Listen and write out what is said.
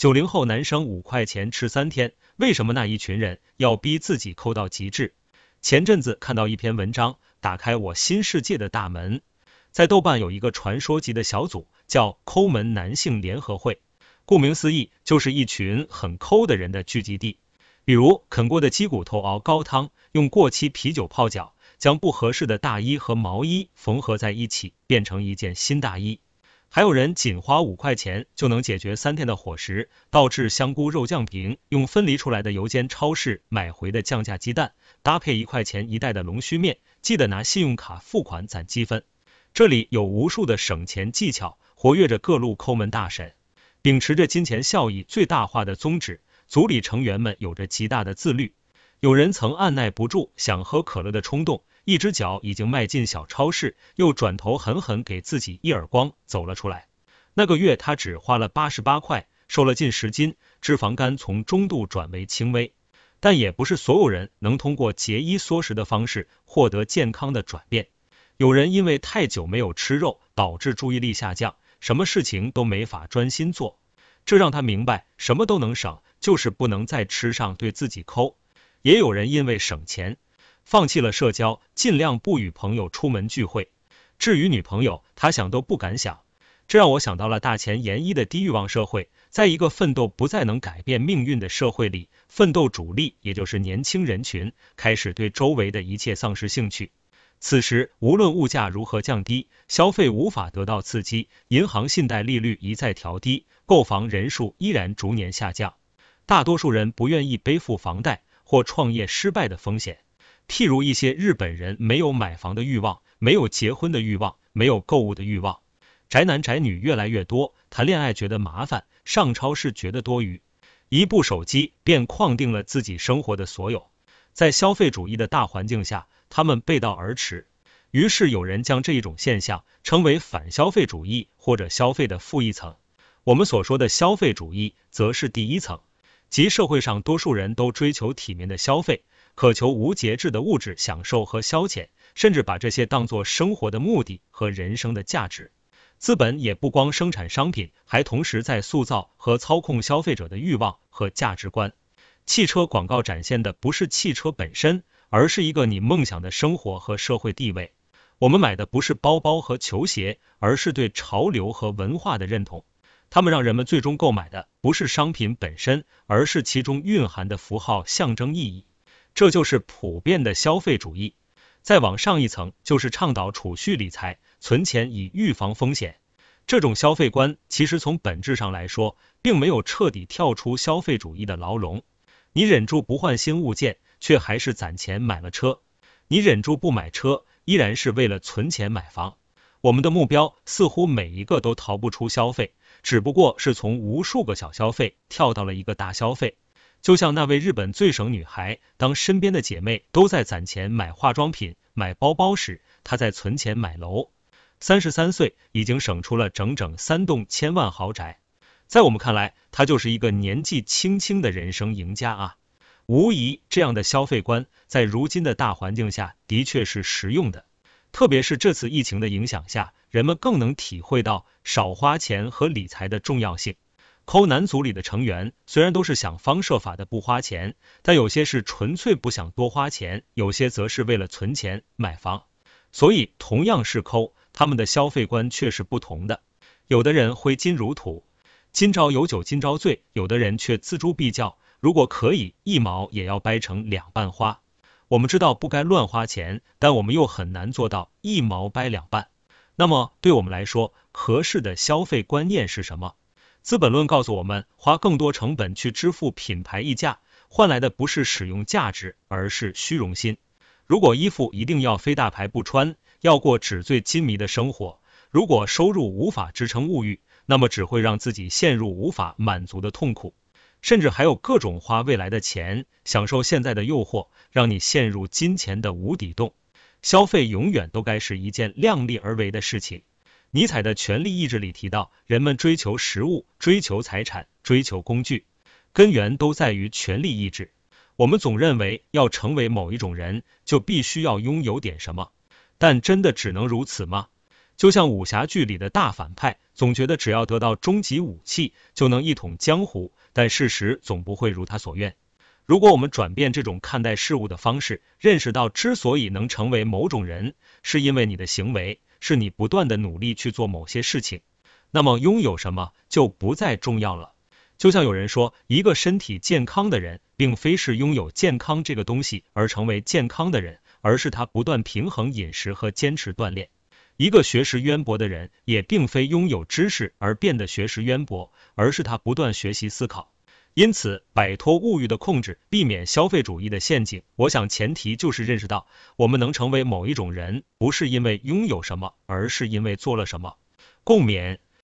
九零后男生五块钱吃三天，为什么那一群人要逼自己抠到极致？前阵子看到一篇文章，打开我新世界的大门。在豆瓣有一个传说级的小组，叫“抠门男性联合会”，顾名思义，就是一群很抠的人的聚集地。比如啃过的鸡骨头熬高汤，用过期啤酒泡脚，将不合适的大衣和毛衣缝合在一起，变成一件新大衣。还有人仅花五块钱就能解决三天的伙食，倒置香菇肉酱饼，用分离出来的油煎超市买回的降价鸡蛋，搭配一块钱一袋的龙须面，记得拿信用卡付款攒积分。这里有无数的省钱技巧，活跃着各路抠门大神，秉持着金钱效益最大化的宗旨。组里成员们有着极大的自律，有人曾按耐不住想喝可乐的冲动，一只脚已经迈进小超市，又转头狠狠给自己一耳光走了出来。那个月他只花了八十八块，瘦了近十斤，脂肪肝从中度转为轻微。但也不是所有人能通过节衣缩食的方式获得健康的转变。有人因为太久没有吃肉，导致注意力下降，什么事情都没法专心做。这让他明白，什么都能省，就是不能在吃上对自己抠。也有人因为省钱，放弃了社交，尽量不与朋友出门聚会。至于女朋友，他想都不敢想。这让我想到了大前研一的低欲望社会，在一个奋斗不再能改变命运的社会里，奋斗主力也就是年轻人群，开始对周围的一切丧失兴趣。此时，无论物价如何降低，消费无法得到刺激，银行信贷利率一再调低，购房人数依然逐年下降。大多数人不愿意背负房贷或创业失败的风险。譬如一些日本人没有买房的欲望，没有结婚的欲望，没有购物的欲望。宅男宅女越来越多，谈恋爱觉得麻烦，上超市觉得多余，一部手机便框定了自己生活的所有。在消费主义的大环境下。他们背道而驰，于是有人将这一种现象称为反消费主义或者消费的负一层。我们所说的消费主义，则是第一层，即社会上多数人都追求体面的消费，渴求无节制的物质享受和消遣，甚至把这些当作生活的目的和人生的价值。资本也不光生产商品，还同时在塑造和操控消费者的欲望和价值观。汽车广告展现的不是汽车本身。而是一个你梦想的生活和社会地位。我们买的不是包包和球鞋，而是对潮流和文化的认同。他们让人们最终购买的不是商品本身，而是其中蕴含的符号象征意义。这就是普遍的消费主义。再往上一层，就是倡导储蓄理财、存钱以预防风险。这种消费观其实从本质上来说，并没有彻底跳出消费主义的牢笼。你忍住不换新物件。却还是攒钱买了车，你忍住不买车，依然是为了存钱买房。我们的目标似乎每一个都逃不出消费，只不过是从无数个小消费跳到了一个大消费。就像那位日本最省女孩，当身边的姐妹都在攒钱买化妆品、买包包时，她在存钱买楼。三十三岁，已经省出了整整三栋千万豪宅。在我们看来，她就是一个年纪轻轻的人生赢家啊。无疑，这样的消费观在如今的大环境下的确是实用的。特别是这次疫情的影响下，人们更能体会到少花钱和理财的重要性。抠男组里的成员虽然都是想方设法的不花钱，但有些是纯粹不想多花钱，有些则是为了存钱买房。所以，同样是抠，他们的消费观却是不同的。有的人挥金如土，今朝有酒今朝醉；有的人却锱铢必较。如果可以，一毛也要掰成两半花。我们知道不该乱花钱，但我们又很难做到一毛掰两半。那么，对我们来说，合适的消费观念是什么？资本论告诉我们，花更多成本去支付品牌溢价，换来的不是使用价值，而是虚荣心。如果衣服一定要非大牌不穿，要过纸醉金迷的生活，如果收入无法支撑物欲，那么只会让自己陷入无法满足的痛苦。甚至还有各种花未来的钱，享受现在的诱惑，让你陷入金钱的无底洞。消费永远都该是一件量力而为的事情。尼采的权力意志里提到，人们追求食物、追求财产、追求工具，根源都在于权力意志。我们总认为要成为某一种人，就必须要拥有点什么，但真的只能如此吗？就像武侠剧里的大反派，总觉得只要得到终极武器就能一统江湖，但事实总不会如他所愿。如果我们转变这种看待事物的方式，认识到之所以能成为某种人，是因为你的行为，是你不断的努力去做某些事情，那么拥有什么就不再重要了。就像有人说，一个身体健康的人，并非是拥有健康这个东西而成为健康的人，而是他不断平衡饮食和坚持锻炼。一个学识渊博的人，也并非拥有知识而变得学识渊博，而是他不断学习思考。因此，摆脱物欲的控制，避免消费主义的陷阱，我想前提就是认识到，我们能成为某一种人，不是因为拥有什么，而是因为做了什么。共勉。